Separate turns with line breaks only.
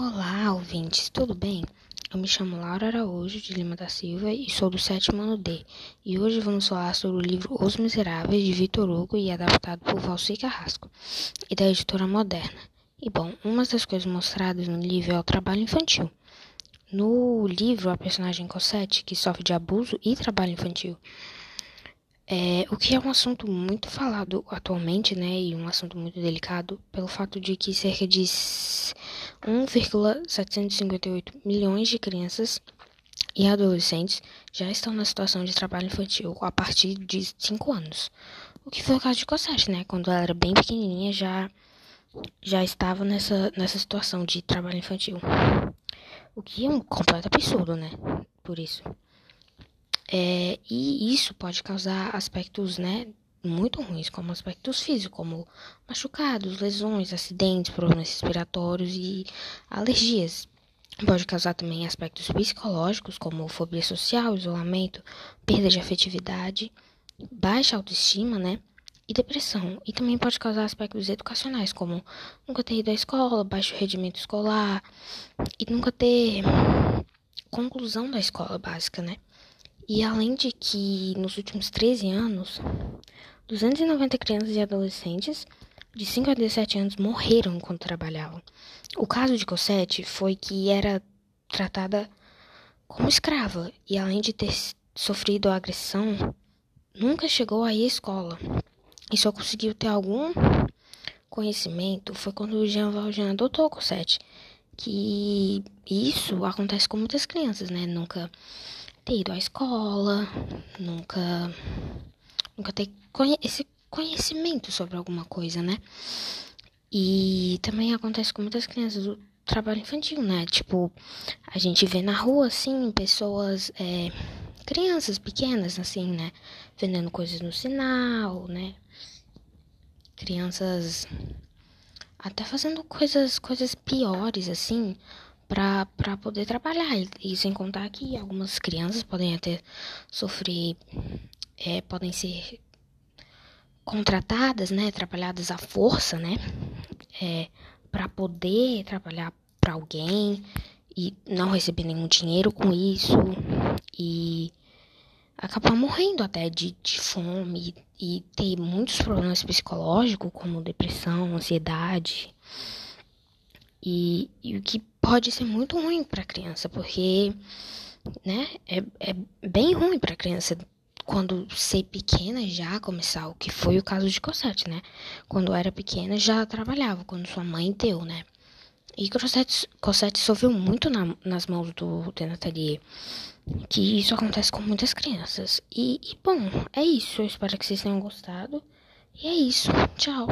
Olá, ouvintes, tudo bem? Eu me chamo Laura Araújo de Lima da Silva e sou do sétimo ano D. E hoje vamos falar sobre o livro Os Miseráveis de Vitor Hugo e adaptado por Valci Carrasco e da editora Moderna. E bom, uma das coisas mostradas no livro é o trabalho infantil. No livro, a personagem Cosette, que sofre de abuso e trabalho infantil, é, o que é um assunto muito falado atualmente, né, e um assunto muito delicado, pelo fato de que cerca de 1,758 milhões de crianças e adolescentes já estão na situação de trabalho infantil a partir de 5 anos. O que foi o caso de Cosette, né, quando ela era bem pequenininha já já estava nessa, nessa situação de trabalho infantil. O que é um completo absurdo, né, por isso. É, e isso pode causar aspectos, né, muito ruins, como aspectos físicos, como machucados, lesões, acidentes, problemas respiratórios e alergias. Pode causar também aspectos psicológicos, como fobia social, isolamento, perda de afetividade, baixa autoestima, né? E depressão. E também pode causar aspectos educacionais, como nunca ter ido à escola, baixo rendimento escolar e nunca ter conclusão da escola básica, né? E além de que nos últimos 13 anos, 290 crianças e adolescentes de 5 a 17 anos morreram enquanto trabalhavam. O caso de Cosette foi que era tratada como escrava e além de ter sofrido agressão, nunca chegou a ir à escola. E só conseguiu ter algum conhecimento foi quando o Jean Valjean adotou Cosette. Que isso acontece com muitas crianças, né? Nunca ter ido à escola, nunca, nunca ter conhe esse conhecimento sobre alguma coisa, né? E também acontece com muitas crianças o trabalho infantil, né? Tipo, a gente vê na rua, assim, pessoas, é, crianças pequenas, assim, né? Vendendo coisas no sinal, né? Crianças até fazendo coisas, coisas piores, assim, para poder trabalhar. E, e, sem contar que algumas crianças podem até sofrer, é, podem ser contratadas, né, trabalhadas à força, né, é, para poder trabalhar para alguém e não receber nenhum dinheiro com isso e acabar morrendo até de, de fome e, e ter muitos problemas psicológicos como depressão, ansiedade e, e o que pode ser muito ruim para a criança, porque né, é, é bem ruim para a criança quando ser pequena já começar, o que foi o caso de Cosette, né? Quando era pequena já trabalhava, quando sua mãe deu, né? E Cosette, Cosette sofreu muito na, nas mãos do Denatelier, que isso acontece com muitas crianças. E, e, bom, é isso. Eu espero que vocês tenham gostado. E é isso. Tchau.